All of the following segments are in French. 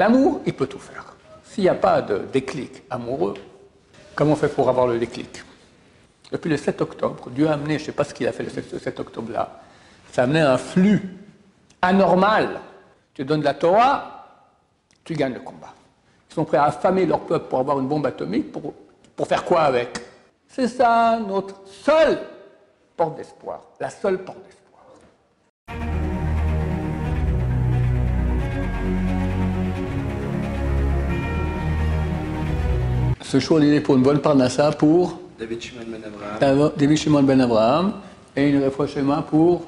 L'amour, il peut tout faire. S'il n'y a pas de déclic amoureux, comment on fait pour avoir le déclic? Depuis le 7 octobre, Dieu a amené, je ne sais pas ce qu'il a fait le 7, octobre-là, ça a amené un flux anormal. Tu donnes la Torah, tu gagnes le combat. Ils sont prêts à affamer leur peuple pour avoir une bombe atomique, pour, pour faire quoi avec? C'est ça notre seule porte d'espoir, la seule porte d'espoir. Ce choix il est pour une bonne parnassa pour David Shimon ben Abraham. David Shimon ben Abraham et une réfouchement pour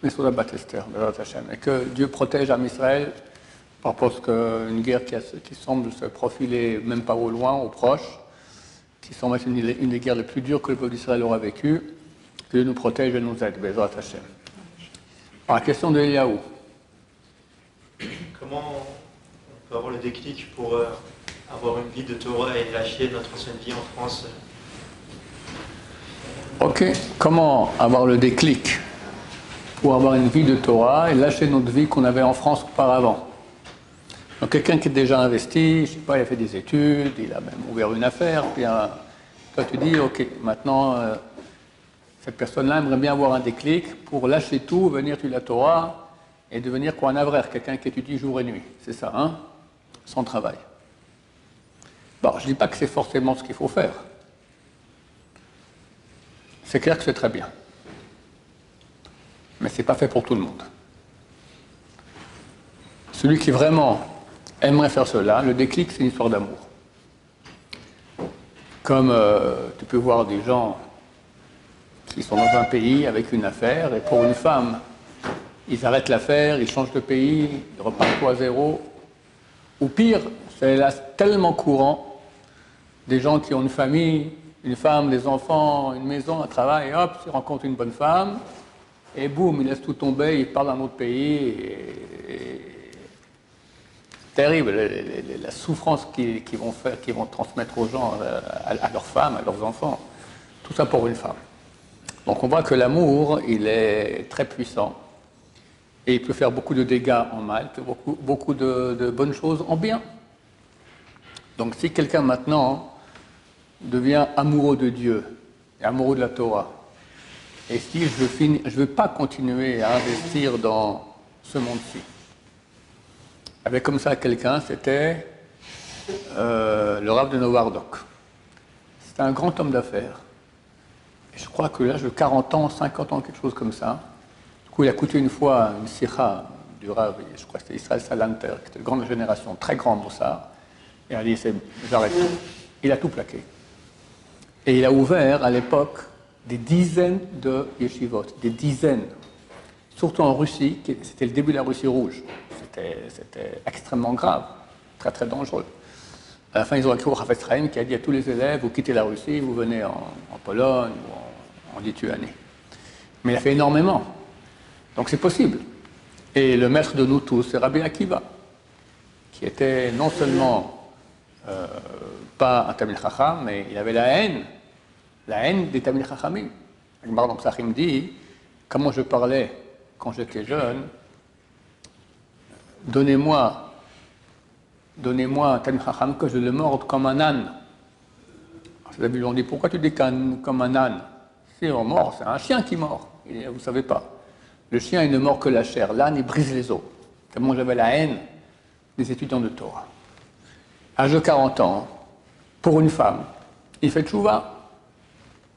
Mesouda Batester. Et que Dieu protège Am Israël par rapport à une guerre qui, qui, semble se profiler même pas au loin, au proche, qui semble être une, une des guerres les plus dures que le peuple d'Israël aura vécues. Que Dieu nous protège et nous aide. Bezrat Hashem. Alors, la question de Eliaou. Comment on peut avoir le déclic pour euh, avoir une vie de Torah et lâcher notre ancienne vie en France. Ok, comment avoir le déclic pour avoir une vie de Torah et lâcher notre vie qu'on avait en France auparavant? Donc quelqu'un qui est déjà investi, je sais pas, il a fait des études, il a même ouvert une affaire, puis euh, toi tu dis, ok, maintenant euh, cette personne-là aimerait bien avoir un déclic pour lâcher tout, venir tu la Torah et devenir quoi un avraire, quelqu'un qui étudie jour et nuit, c'est ça, hein? Sans travail. Bon, je ne dis pas que c'est forcément ce qu'il faut faire. C'est clair que c'est très bien. Mais ce n'est pas fait pour tout le monde. Celui qui vraiment aimerait faire cela, le déclic, c'est une histoire d'amour. Comme euh, tu peux voir des gens qui sont dans un pays avec une affaire, et pour une femme, ils arrêtent l'affaire, ils changent de pays, ils repartent à zéro. Ou pire, c'est là tellement courant des gens qui ont une famille, une femme, des enfants, une maison, un travail, et hop, ils rencontrent une bonne femme, et boum, ils laissent tout tomber, ils partent dans un autre pays. Terrible, la souffrance qu'ils vont faire, qu'ils vont transmettre aux gens, euh, à, leurs femmes, à leurs enfants. Tout ça pour une femme. Donc on voit que l'amour, il est très puissant. Et il peut faire beaucoup de dégâts en mal, beaucoup, de bonnes choses en bien. Donc si quelqu'un maintenant devient amoureux de Dieu et amoureux de la Torah, et si je ne veux pas continuer à investir dans ce monde-ci, avec comme ça quelqu'un, c'était euh, le Rav de Novardok. C'était un grand homme d'affaires. Je crois que l'âge de 40 ans, 50 ans, quelque chose comme ça. Du coup, il a coûté une fois une sikha du Rav, je crois que c'était Israël Salanter, qui était de grande génération, très grand pour ça. Et il a dit, j'arrête. Il a tout plaqué. Et il a ouvert à l'époque des dizaines de yeshivot, des dizaines. Surtout en Russie, c'était le début de la Russie rouge. C'était extrêmement grave, très très dangereux. À la fin, ils ont écrit au Rafet Chaim qui a dit à tous les élèves vous quittez la Russie, vous venez en, Pologne ou en, Lituanie. Mais il a fait énormément. Donc c'est possible. Et le maître de nous tous, c'est Rabbi Akiva, qui était non seulement euh, pas un Tamil Chacham, mais il avait la haine, la haine des Tamil Chachamim. Agmar Psachim dit comment je parlais quand j'étais jeune, donnez-moi donnez-moi un Tamil Chacham que je le morde comme un âne. Les lui ont dit pourquoi tu dis comme un âne? Si on mord, c'est un chien qui mord. vous ne savez pas. Le chien, il ne mord que la chair. L'âne, il brise les os. Tellement j'avais la haine des étudiants de Torah. Âge de 40 ans, pour une femme. Il fait tchouva.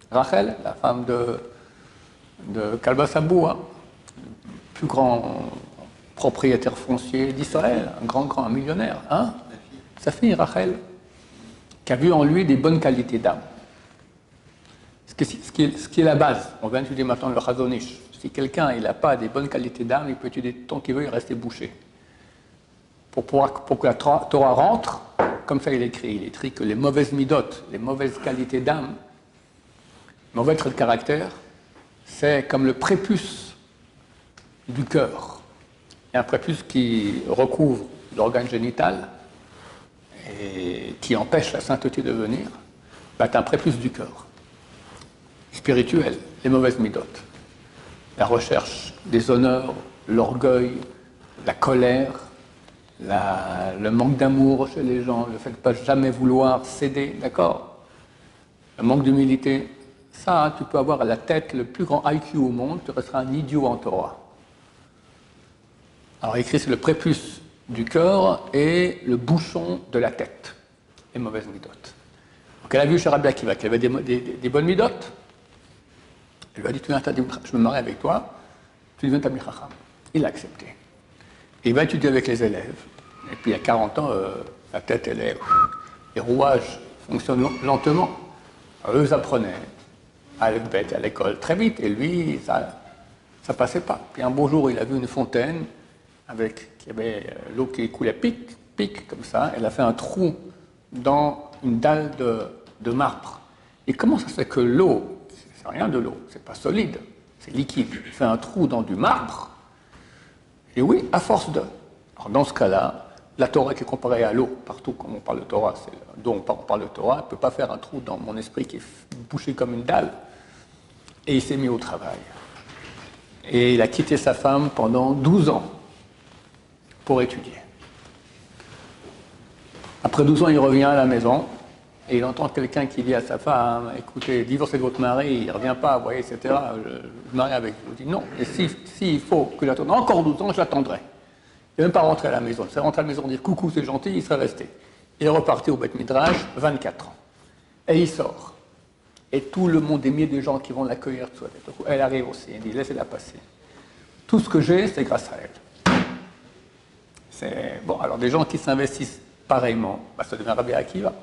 Rachel, la femme de, de Kalba le plus grand propriétaire foncier d'Israël, un grand, grand millionnaire. Hein Sa fille, Rachel, qui a vu en lui des bonnes qualités d'âme. Ce, qui est, la base. On va étudier maintenant le Chazonish. Si quelqu'un n'a pas des bonnes qualités d'âme, il peut étudier tant qu'il veut, il rester bouché. Pour, pour que la Torah rentre, comme ça il écrit, il écrit que les mauvaises midotes, les mauvaises qualités d'âme, mauvais trait de caractère, c'est comme le prépuce du cœur. Un prépuce qui recouvre l'organe génital et qui empêche la sainteté de venir. Bah, c'est un prépuce du cœur. Spirituel, les mauvaises midotes. La recherche des honneurs, l'orgueil, la colère, le manque d'amour chez les gens, le fait de ne pas jamais vouloir céder, d'accord? Le manque d'humilité, ça, tu peux avoir à la tête le plus grand IQ au monde, tu resteras un idiot en Torah. Alors écrit, c'est le prépuce du cœur et le bouchon de la tête, les mauvaises midotes. Donc elle a vu Rabbi Akiva qu'il avait des, bonnes midotes. Elle lui a dit, tu viens, je me marie avec toi, tu deviens Tamil. Il a accepté. Il va étudier avec les élèves. Et puis, il y a 40 ans, euh, la tête, elle est. Les rouages fonctionnent lentement. eux apprenaient à à l'école très vite. Et lui, ça ne passait pas. Puis un beau jour, il a vu une fontaine avec qui avait euh, l'eau qui coulait pic, pic, comme ça. Elle a fait un trou dans une dalle de, de marbre. Et comment ça se fait que l'eau, c'est rien de l'eau, c'est pas solide, c'est liquide, fait un trou dans du marbre Et oui, à force de. Alors dans ce cas-là, la Torah qui est comparée à l'eau, partout quand on parle de Torah, c'est dont on parle de Torah, ne peut pas faire un trou dans mon esprit qui est bouché comme une dalle. Et il s'est mis au travail. Et il a quitté sa femme pendant 12 ans pour étudier. Après 12 ans, il revient à la maison et il entend quelqu'un qui dit à sa femme Écoutez, divorcez de votre mari, il ne revient pas, vous voyez, etc. Je, je marie avec vous. Dit Non, et s'il si, faut que j'attende encore 12 ans, je l'attendrai. Il n'est même pas rentré à la maison. Il s'est rentré à la maison dire coucou, c'est gentil, il serait resté. Il est reparti au Beth Midrash, 24 ans. Et il sort. Et tout le monde, des milliers de gens qui vont l'accueillir, elle arrive aussi. Elle dit laissez-la passer. Tout ce que j'ai, c'est grâce à elle. C'est bon. Alors des gens qui s'investissent pareillement, bah, ça devient Rabbi Akiva.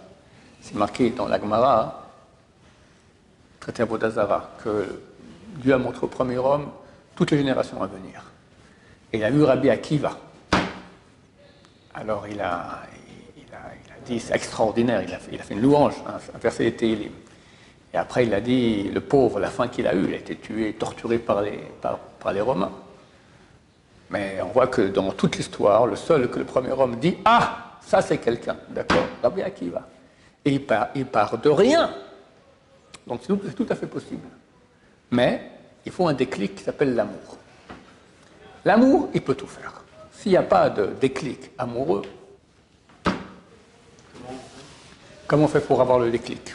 C'est marqué dans la Gemara, traité à Bodazara, que Dieu a montré au premier homme toutes les générations à venir. Et il a vu Rabbi Akiva. Alors il a, dit, c'est extraordinaire, il a, fait, une louange, hein, un verset était Et après il a dit, le pauvre, la fin qu'il a eue, il a été tué, torturé par les, par, les Romains. Mais on voit que dans toute l'histoire, le seul que le premier homme dit, ah, ça c'est quelqu'un, d'accord, Rabbi Akiva. Et il part, de rien. Donc c'est tout, tout à fait possible. Mais il faut un déclic qui s'appelle l'amour. L'amour, il peut tout faire. S'il n'y a pas de déclic amoureux, comment on fait pour avoir le déclic?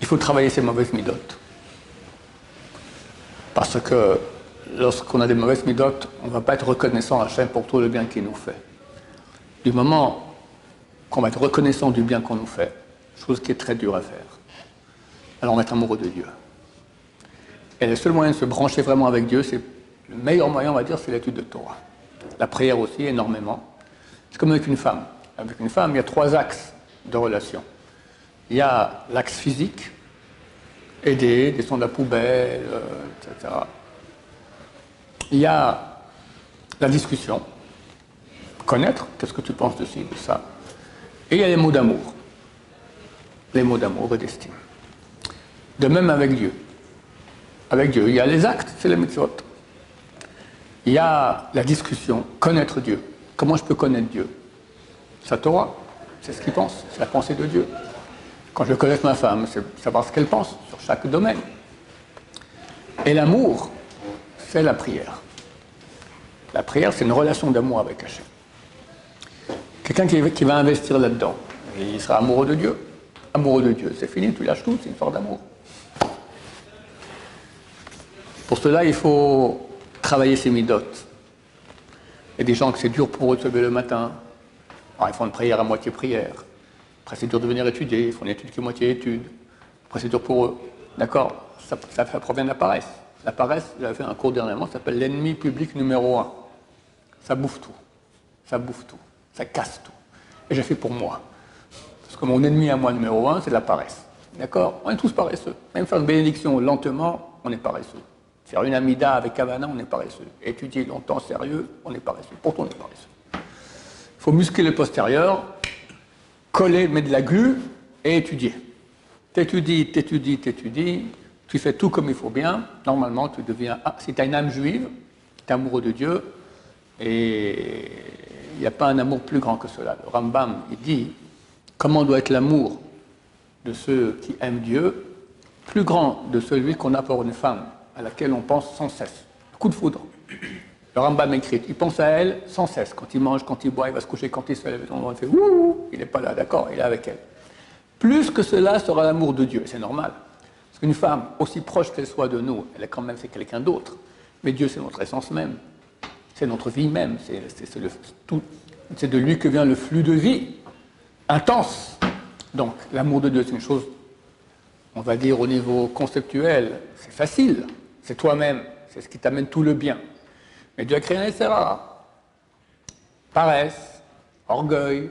Il faut travailler ses mauvaises midotes. Parce que lorsqu'on a des mauvaises midotes, on ne va pas être reconnaissant à Hachem pour tout le bien qu'il nous fait. Du moment qu'on va être reconnaissant du bien qu'on nous fait, chose qui est très dure à faire, alors on amoureux de Dieu. Et le seul moyen de se brancher vraiment avec Dieu, c'est le meilleur moyen, on va dire, c'est l'étude de Torah. La prière aussi, énormément. C'est comme avec une femme. Avec une femme, il y a trois axes de relation. Il y a l'axe physique, aider, descendre la poubelle, euh, etc. Il y a la discussion, connaître, qu'est-ce que tu penses de ci, de ça. Et il y a les mots d'amour. Les mots d'amour et d'estime. De même avec Dieu. Avec Dieu, il y a les actes, c'est les mitzvot il y a la discussion, connaître Dieu. Comment je peux connaître Dieu? Sa Torah, c'est ce qu'il pense, c'est la pensée de Dieu. Quand je connais ma femme, c'est savoir ce qu'elle pense sur chaque domaine. Et l'amour, c'est la prière. La prière, c'est une relation d'amour avec Hachem. Quelqu'un qui, qui, va investir là-dedans, il sera amoureux de Dieu. Amoureux de Dieu, c'est fini, tu lâches tout, c'est une sorte d'amour. Pour cela, il faut travailler ses midotes. Il y a des gens que c'est dur pour eux de se lever le matin. Alors ils font une prière à moitié prière. Après c'est dur de venir étudier, ils font une étude qui est moitié étude. Après c'est dur pour eux. D'accord ça, ça, provient de la paresse. La paresse, j'avais fait un cours dernièrement, ça s'appelle l'ennemi public numéro un. Ça bouffe tout. Ça bouffe tout. Ça casse tout. Et j'ai fait pour moi. Parce que mon ennemi à moi numéro un, c'est la paresse. D'accord? On est tous paresseux. Même faire une bénédiction lentement, on est paresseux. Faire une amida avec Havana, on est paresseux. Étudier longtemps sérieux, on est paresseux. Pourtant, on est paresseux. Il faut muscler le postérieur, coller, mettre de la glu et étudier. T'étudies, t'étudies, t'étudies, tu fais tout comme il faut bien. Normalement, tu deviens. Si tu as une âme juive, tu es amoureux de Dieu, et il n'y a pas un amour plus grand que cela. Le Rambam, il dit comment doit être l'amour de ceux qui aiment Dieu, plus grand de celui qu'on a pour une femme à laquelle on pense sans cesse? Coup de foudre. Le Rambam écrit, il pense à elle sans cesse. Quand il mange, quand il boit, il va se coucher, quand il se lève, il fait ouh, il n'est pas là, d'accord, il est avec elle. Plus que cela sera l'amour de Dieu, c'est normal. Parce qu'une femme, aussi proche qu'elle soit de nous, elle est quand même c'est quelqu'un d'autre. Mais Dieu, c'est notre essence même, c'est notre vie même, c'est de lui que vient le flux de vie intense. Donc, l'amour de Dieu, c'est une chose, on va dire au niveau conceptuel, c'est facile, c'est toi-même, c'est ce qui t'amène tout le bien. Mais Dieu a créé un etc. Paresse, orgueil,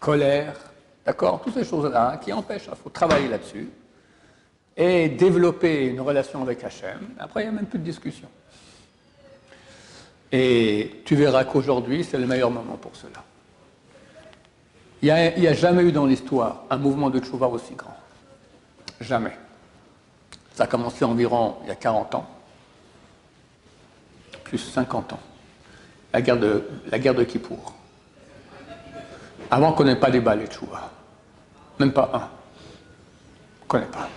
colère, d'accord Toutes ces choses-là qui empêchent, il faut travailler là-dessus et développer une relation avec Hachem. Après, il n'y a même plus de discussion. Et tu verras qu'aujourd'hui, c'est le meilleur moment pour cela. Il n'y a, jamais eu dans l'histoire un mouvement de tchouva aussi grand. Jamais. Ça a commencé environ il y a 40 ans plus 50 ans. La guerre de, la guerre de Kippour. Avant qu'on n'ait pas et Tchouva. Même pas un. On ne connaît pas.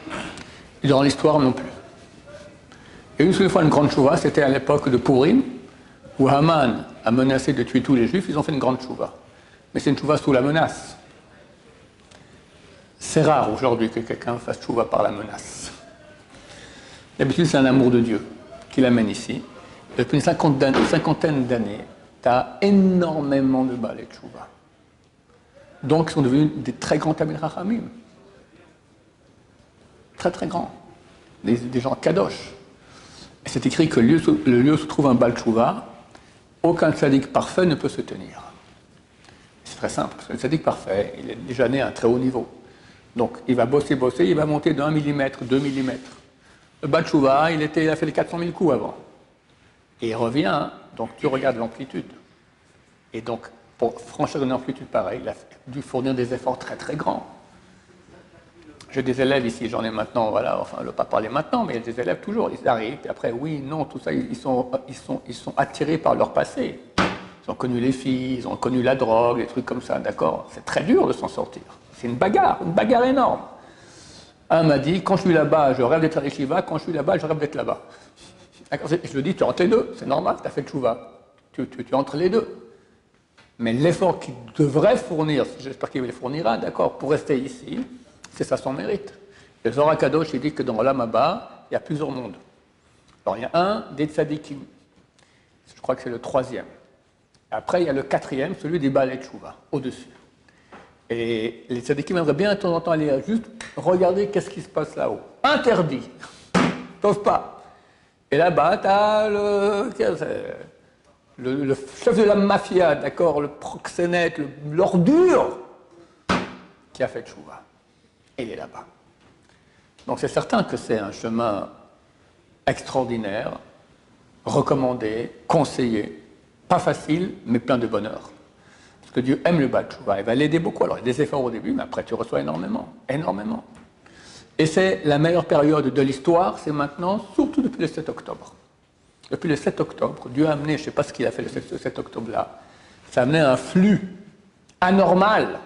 Et dans l'histoire non plus. Et une seule fois une grande chouva, c'était à l'époque de Pourim, où Haman a menacé de tuer tous les juifs, ils ont fait une grande chouva. Mais c'est une chouva sous la menace. C'est rare aujourd'hui que quelqu'un fasse chouva par la menace. D'habitude, c'est un amour de Dieu qui l'amène ici. Depuis une cinquantaine d'années, tu as énormément de balais de chouva. Donc, ils sont devenus des très grands Tamil Rachamim. Très, très grands. Des, gens kadosh. Et c'est écrit que le lieu, où se trouve un bal aucun sadique parfait ne peut se tenir. Très simple, parce que le sadique parfait, il est déjà né à un très haut niveau. Donc, il va bosser, bosser, il va monter d'un millimètre, deux millimètres. Le bal chouva, il, était, il a fait les 400 000 coups avant. Et il revient, donc tu regardes l'amplitude. Et donc, pour franchir une amplitude pareille, il a dû fournir des efforts très très grands. J'ai des élèves ici, j'en ai maintenant, voilà, enfin, je ne pas parler maintenant, mais il y a des élèves toujours, ils arrivent, et après, oui, non, tout ça, ils sont attirés par leur passé. Ils ont connu les filles, ils ont connu la drogue, des trucs comme ça, d'accord C'est très dur de s'en sortir. C'est une bagarre, une bagarre énorme. Un m'a dit, quand je suis là-bas, je rêve d'être à l'Eshiva, quand je suis là-bas, je rêve d'être là-bas. Je le dis, tu entre les deux, c'est normal, tu as fait le chouva. Tu, tu, entre les deux. Mais l'effort qu'il devrait fournir, j'espère qu'il le fournira, d'accord, pour rester ici, c'est ça son mérite. Le Zohar Kadosh, dit que dans l'Amaba, il y a plusieurs mondes. Alors il y a un des tzadikim. Je crois que c'est le troisième. Après, il y a le quatrième, celui des Balais Chouva, au-dessus. Et les tzadikim aimeraient bien de temps en temps aller juste regarder qu'est-ce qui se passe là-haut. Interdit. Ils pas. Et là-bas, tu as le, chef de la mafia, d'accord, le proxénète, l'ordure qui a fait Chouva. Il est là-bas. Donc c'est certain que c'est un chemin extraordinaire, recommandé, conseillé, pas facile, mais plein de bonheur. Parce que Dieu aime le bas il va l'aider beaucoup. Alors il y a des efforts au début, mais après tu reçois énormément, énormément. Et c'est la meilleure période de l'histoire, c'est maintenant, surtout depuis le 7 octobre. Depuis le 7 octobre, Dieu a amené, je ne sais pas ce qu'il a fait le 7, octobre-là, ça a amené un flux anormal.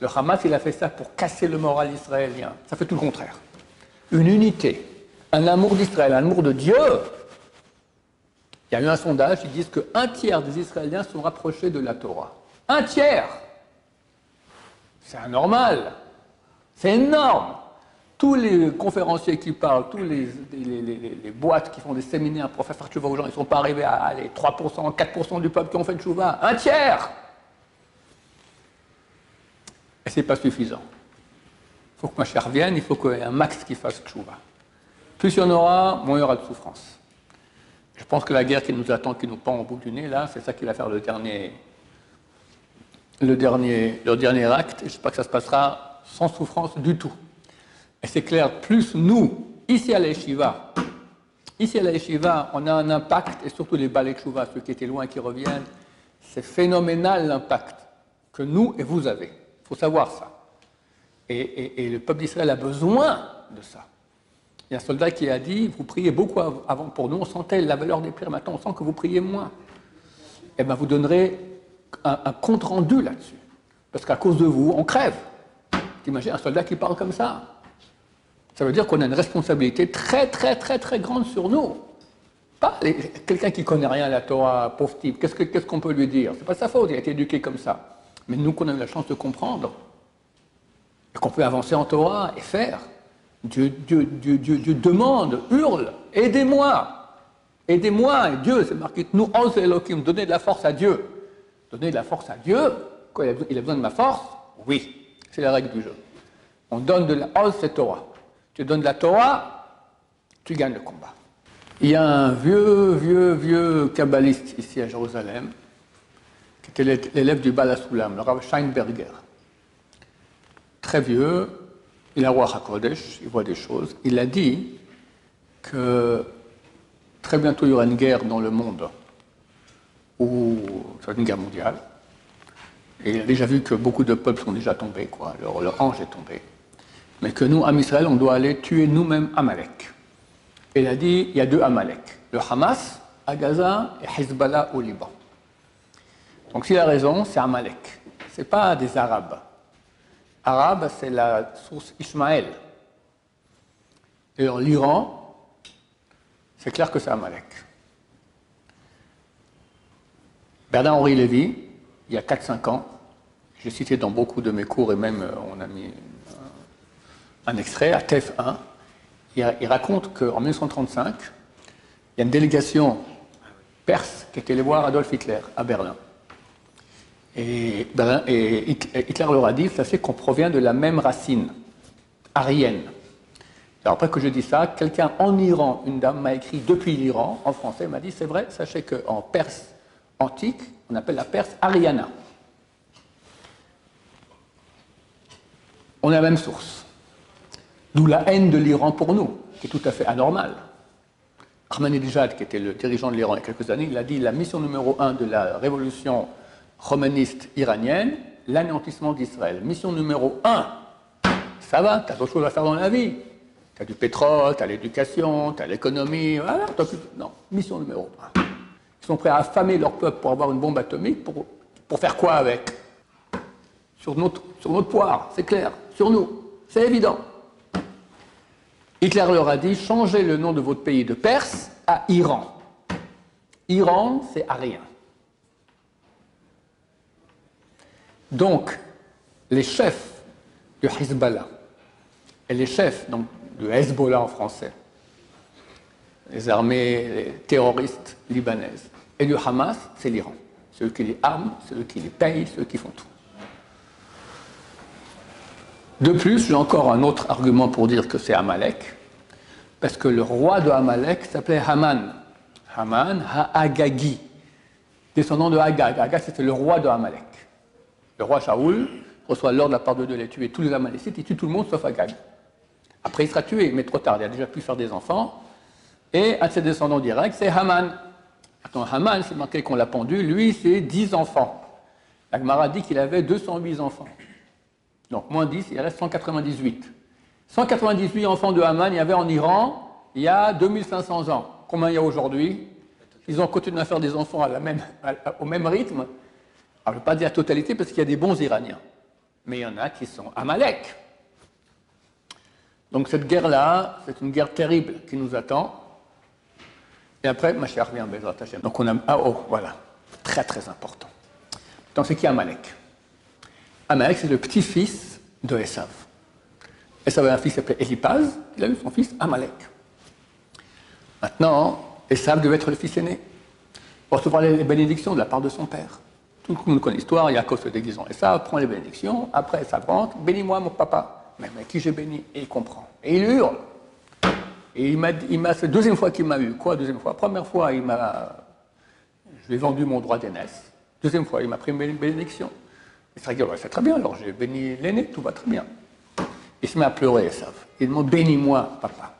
Le Hamas, il a fait ça pour casser le moral israélien. Ça fait tout le contraire. Une unité, un amour d'Israël, un amour de Dieu. Il y a eu un sondage, ils disent qu'un tiers des Israéliens sont rapprochés de la Torah. Un tiers C'est anormal. C'est énorme tous les conférenciers qui parlent, tous les, boîtes qui font des séminaires pour faire faire aux gens, ils ne sont pas arrivés à aller 3%, 4% du peuple qui ont fait tchouva, un tiers Et ce n'est pas suffisant. Il faut que ma chère vienne, il faut qu'il y ait un max qui fasse tchouva. Plus il y en aura, moins il y aura de souffrance. Je pense que la guerre qui nous attend, qui nous pend au bout du nez, là, c'est ça qui va faire le dernier, le dernier, le dernier acte. Et que ça se passera sans souffrance du tout. Et c'est clair, plus nous, ici à l'Eshiva, ici à on a un impact, et surtout les Balek ceux qui étaient loin, qui reviennent, c'est phénoménal l'impact que nous et vous avez. Il faut savoir ça. Et, le peuple d'Israël a besoin de ça. Il y a un soldat qui a dit, vous priez beaucoup avant pour nous, on sentait la valeur des prières, maintenant on sent que vous priez moins. Eh bien, vous donnerez un, compte rendu là-dessus. Parce qu'à cause de vous, on crève. T'imagines un soldat qui parle comme ça? Ça veut dire qu'on a une responsabilité très, très, très, très grande sur nous. pas quelqu'un qui connaît rien à la Torah, pauvre type. Qu'est-ce qu'on peut lui dire? C'est pas sa faute, il a été éduqué comme ça. Mais nous, qu'on a eu la chance de comprendre, et qu'on peut avancer en Torah et faire, Dieu, demande, hurle, aidez-moi, aidez-moi. Et Dieu, c'est marqué, nous, Elohim, donnez de la force à Dieu. Donnez de la force à Dieu. Il a besoin de ma force? Oui, c'est la règle du jeu. On donne de la Oz, c'est Torah. Tu donnes de la Torah, tu gagnes le combat. Il y a un vieux, vieux, vieux kabbaliste ici à Jérusalem, qui était l'élève du Balasoulam, le Rav Scheinberger. Très vieux, il a il voit des choses. Il a dit que très bientôt il y aura une guerre dans le monde, ou une guerre mondiale. Il a déjà vu que beaucoup de peuples sont déjà tombés, quoi. Leur, ange est tombé. Mais que nous, à Israël, on doit aller tuer nous-mêmes Amalek. Il a dit il y a deux Amalek le Hamas à Gaza et Hezbollah au Liban. Donc s'il a raison, c'est Amalek. Ce n'est pas des Arabes. Arabes, c'est la source Ismaël. Et l'Iran, c'est clair que c'est Amalek. Bernard-Henri Lévy, il y a 4-5 ans, j'ai cité dans beaucoup de mes cours et même euh, on a mis un extrait à TF1, il, raconte qu'en 1935, il y a une délégation perse qui était allée voir Adolf Hitler à Berlin. Et, Hitler leur a dit, fait qu'on provient de la même racine, aryenne. Alors après que je dis ça, quelqu'un en Iran, une dame m'a écrit depuis l'Iran, en français, m'a dit, c'est vrai, sachez qu'en perse antique, on appelle la Perse Ariana. On a la même source. D'où la haine de l'Iran pour nous, qui est tout à fait anormale. Ahmadinejad, qui était le dirigeant de l'Iran il y a quelques années, il a dit la mission numéro un de la révolution romaniste iranienne, l'anéantissement d'Israël. Mission numéro un. Ça va, tu as d'autres choses à faire dans la vie. Tu as du pétrole, tu as l'éducation, tu as l'économie, voilà, Non, mission numéro un. Ils sont prêts à affamer leur peuple pour avoir une bombe atomique, pour, pour faire quoi avec? Sur notre, sur notre poire, c'est clair, sur nous, c'est évident. Hitler leur a dit changez le nom de votre pays de Perse à Iran. Iran, c'est à rien. Donc, les chefs du Hezbollah et les chefs donc, du Hezbollah en français, les armées terroristes libanaises, et du Hamas, c'est l'Iran. Ceux qui les arment, ceux qui les payent, ceux qui font tout. De plus, j'ai encore un autre argument pour dire que c'est Amalek, parce que le roi de Amalek s'appelait Haman. Haman, Ha'agagi, descendant de Agag. Agag, c'était le roi de Amalek. Le roi Shaoul reçoit l'ordre de la part de Dieu de tuer tous les Amalécites, il tue tout le monde sauf Agag. Après, il sera tué, mais trop tard, il a déjà pu faire des enfants. Et un de ses descendants directs, c'est Haman. Attends, Haman, c'est marqué qu'on l'a pendu, lui, c'est 10 enfants. La dit qu'il avait 208 enfants. Donc, moins 10, il reste 198. 198 enfants de Haman, il y avait en Iran il y a 2500 ans. Combien il y a aujourd'hui? Ils ont continué à faire des enfants au même rythme. Alors, je ne veux pas dire la totalité parce qu'il y a des bons Iraniens. Mais il y en a qui sont Amalek. Donc cette guerre-là, c'est une guerre terrible qui nous attend. Et après, ma chère vient Donc on a. Ah oh, voilà. Très très important. Donc c'est qui Amalek? Amalek, c'est le petit-fils de Esav. Esav avait un fils qui s'appelait Eliphaz, il a eu son fils Amalek. Maintenant, Esav devait être le fils aîné, pour recevoir les bénédictions de la part de son père. Tout le monde connaît l'histoire, Yaakov se déguise en Esav, prend les bénédictions, après Esav rentre, bénis-moi mon papa. Mais, qui j'ai béni? Et il comprend. Et il hurle. Et il m'a, il m'a, c'est la deuxième fois qu'il m'a eu. Quoi, deuxième fois? Première fois, il m'a, je lui ai vendu mon droit d'aînesse. Deuxième fois, il m'a pris une bénédiction. Il s'est dit, c'est très bien, alors j'ai béni l'aîné, tout va très bien. Il se met à pleurer, ça. Il dit, bénis-moi, papa.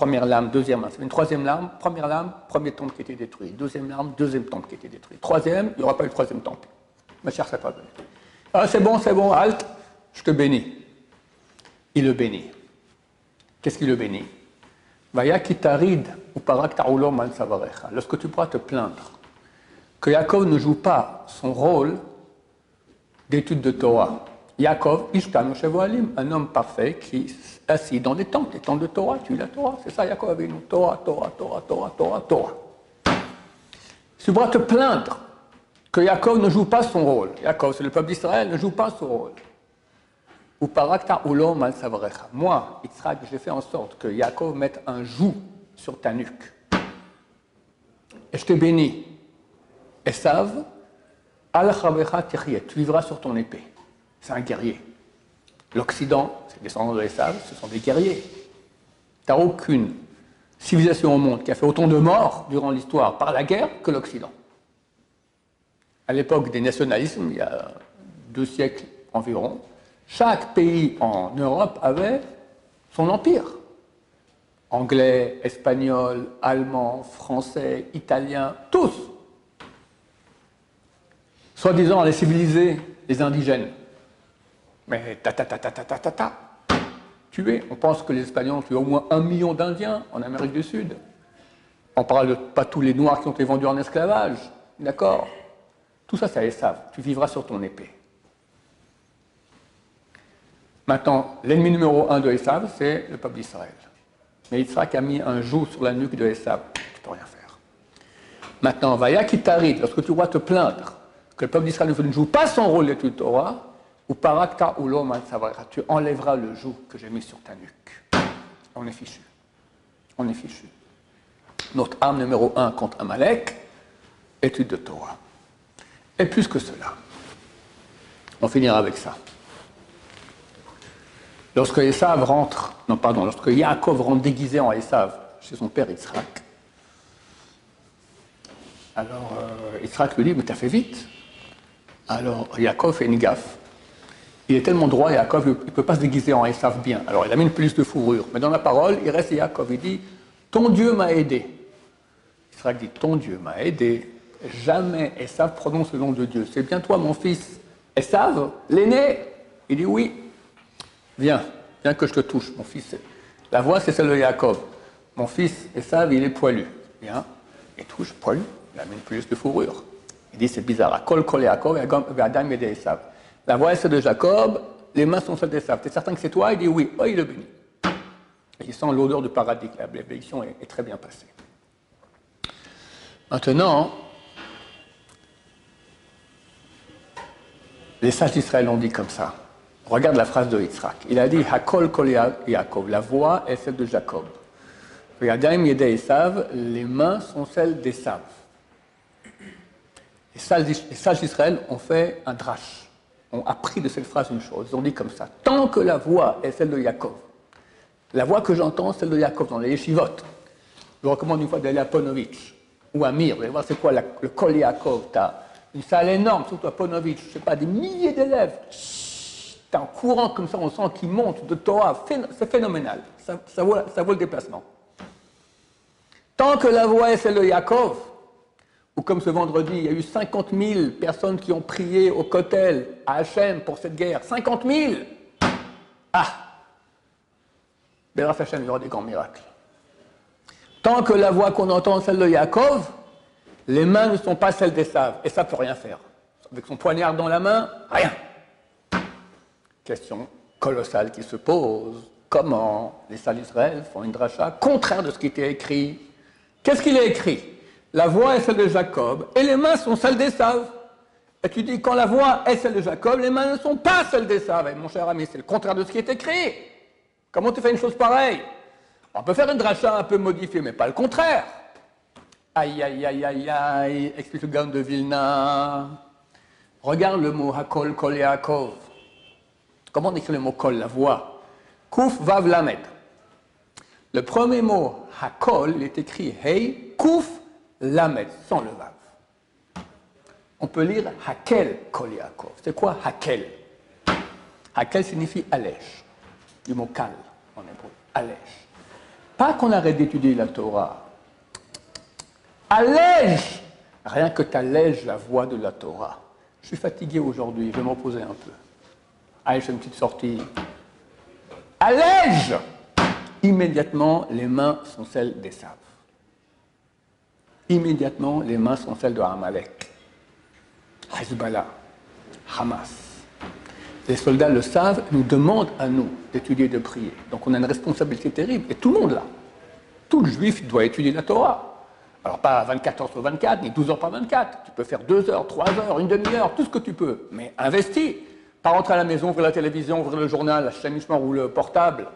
Première larme, deuxième larme. Une troisième larme, première larme, premier temple qui était détruit. Deuxième larme, deuxième temple qui était détruit. Troisième, il n'y aura pas eu troisième temple. Ma chère, pas. Ah, c'est bon, c'est bon, halte, je te bénis. Il le bénit. Qu'est-ce qu'il le bénit? Lorsque tu pourras te plaindre que Yaakov ne joue pas son rôle d'étude de Torah. Yaakov, un homme parfait qui assis dans des tentes, des tentes de Torah, tu la Torah, c'est ça Yaakov avait une Torah, Torah, Torah, Torah, Torah, Torah. Tu pourras te plaindre que Jacob ne joue pas son rôle, Jacob, c'est le peuple d'Israël, ne joue pas son rôle, ou parakta ulom al Moi, Yitzhak, j'ai fait en sorte que Jacob mette un joug sur ta nuque. Et je te bénis. Esav, al tu vivras sur ton épée. C'est un guerrier. L'Occident, c'est descendants de Esav, ce sont des guerriers. Tu aucune civilisation au monde qui a fait autant de morts durant l'histoire par la guerre que l'Occident. À l'époque des nationalismes, il y a deux siècles environ, chaque pays en Europe avait son empire. Anglais, espagnol, allemand, français, italien, tous. Soi-disant aller civiliser les indigènes. Mais ta ta ta ta ta ta ta. On pense que les Espagnols ont tué au moins un million d'Indiens en Amérique du Sud. On parle de pas tous les Noirs qui ont été vendus en esclavage. D'accord? Tout ça, ça les savent. Tu vivras sur ton épée. Maintenant, l'ennemi numéro un de Esav, c'est le peuple d'Israël. Mais Yitzhak a mis un joug sur la nuque de Esav. Tu ne peux rien faire. Maintenant, Vaya Kitarit, lorsque tu vas te plaindre que le peuple d'Israël ne joue pas son rôle de Torah, ou Parakta ou tu enlèveras le joug que j'ai mis sur ta nuque. On est fichu. On est fichu. Notre arme numéro un contre Amalek, étude de Torah. Et plus que cela, on finira avec ça. Lorsque Esav rentre, non pardon, lorsque Yaakov rentre déguisé en Esav chez son père Yitzhak, alors euh, lui dit, mais t'as fait vite. Alors Yaakov fait une gaffe. Il est tellement droit, Yaakov, il ne peut pas se déguiser en Esav bien. Alors il a mis une plus de fourrure. Mais dans la parole, il reste Yaakov, il dit, ton Dieu m'a aidé. Yitzhak dit, ton Dieu m'a aidé. Jamais Esav prononce le nom de Dieu. C'est bien toi, mon fils. Esav, l'aîné Il dit oui. Viens, viens que je te touche, mon fils. La voix, c'est celle de Jacob. Mon fils, Esav, il est poilu. Viens, il touche, poilu. Il a mis une plus de fourrure. Il dit, c'est bizarre. Kol, kol, Jacob, et Adam, Esav. La voix est celle de Jacob, les mains sont celles d'Esav. es certain que c'est toi? Il dit oui. Oh, il le bénit. il sent l'odeur du paradis. La bénédiction est, très bien passée. Maintenant, les sages d'Israël ont dit comme ça. Regarde la phrase de Yitzhak. Il a dit Hakol kol Yaakov. La voix est celle de Jacob. Les mains sont celles d'Esav. Les sages d'Israël ont fait un drash, ont appris de cette phrase une chose. Ils ont dit comme ça Tant que la voix est celle de Yaakov, la voix que j'entends, celle de Yaakov dans les yeshivot. Je vous recommande une fois d'aller à Ponovitch ou à Mir. Vous allez voir c'est quoi le Kol Yaakov. Tu as une salle énorme, surtout à Ponovitch, je sais pas, des milliers d'élèves c'est un courant comme ça, on sent qu'il monte de Torah, c'est phénoménal. Ça, vaut, le déplacement. Tant que la voix est celle de Yaakov, ou comme ce vendredi, il y a eu 50 000 personnes qui ont prié au Kotel, à Hachem, pour cette guerre. 50 000 Ah Béras Hachem, il y aura des grands miracles. Tant que la voix qu'on entend est celle de Yaakov, les mains ne sont pas celles d'Esav, et ça ne peut rien faire. Avec son poignard dans la main, rien. Question colossale qui se pose. Comment les salles d'Israël font une dracha contraire de ce qui était écrit? Qu'est-ce qu'il a écrit? La voix est celle de Jacob et les mains sont celles d'Esav. Et tu dis, quand la voix est celle de Jacob, les mains ne sont pas celles d'Esav. Et mon cher ami, c'est le contraire de ce qui est écrit. Comment tu fais une chose pareille? On peut faire une dracha un peu modifiée, mais pas le contraire. Aïe, aïe, aïe, aïe, aïe, explique le gars de Vilna. Regarde le mot Hakol Kol Yaakov. Comment on écrit le mot kol, la voix? Kouf vav lamed. Le premier mot hakol, il est écrit hey, kouf lamed, sans le vav. On peut lire hakel kol yaakov. C'est quoi hakel? Hakel signifie allège, du mot kal en hébreu, allège. Pas qu'on arrête d'étudier la Torah. Allège Rien que tu allèges la voix de la Torah. Je suis fatigué aujourd'hui, je vais me reposer un peu. Allez, je fais une petite sortie. Allège Immédiatement, les mains sont celles des saves. Immédiatement, les mains sont celles de Amalek, Hezbollah, Hamas. Les soldats le savent, nous demandent à nous d'étudier et de prier. Donc on a une responsabilité terrible, et tout le monde là. Tout le juif doit étudier la Torah. Alors pas 24 heures sur 24, ni 12 heures par 24. Tu peux faire 2 heures, 3 heures, une demi-heure, tout ce que tu peux. Mais investis. Pas rentrer à la maison, ouvrir la télévision, ouvrir le journal, acheter un ou le portable.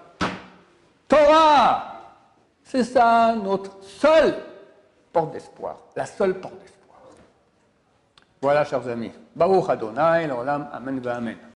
Torah C'est ça notre seule porte d'espoir. La seule porte d'espoir. Voilà, chers amis. Baruch Adonai, l'olam, amen, amen.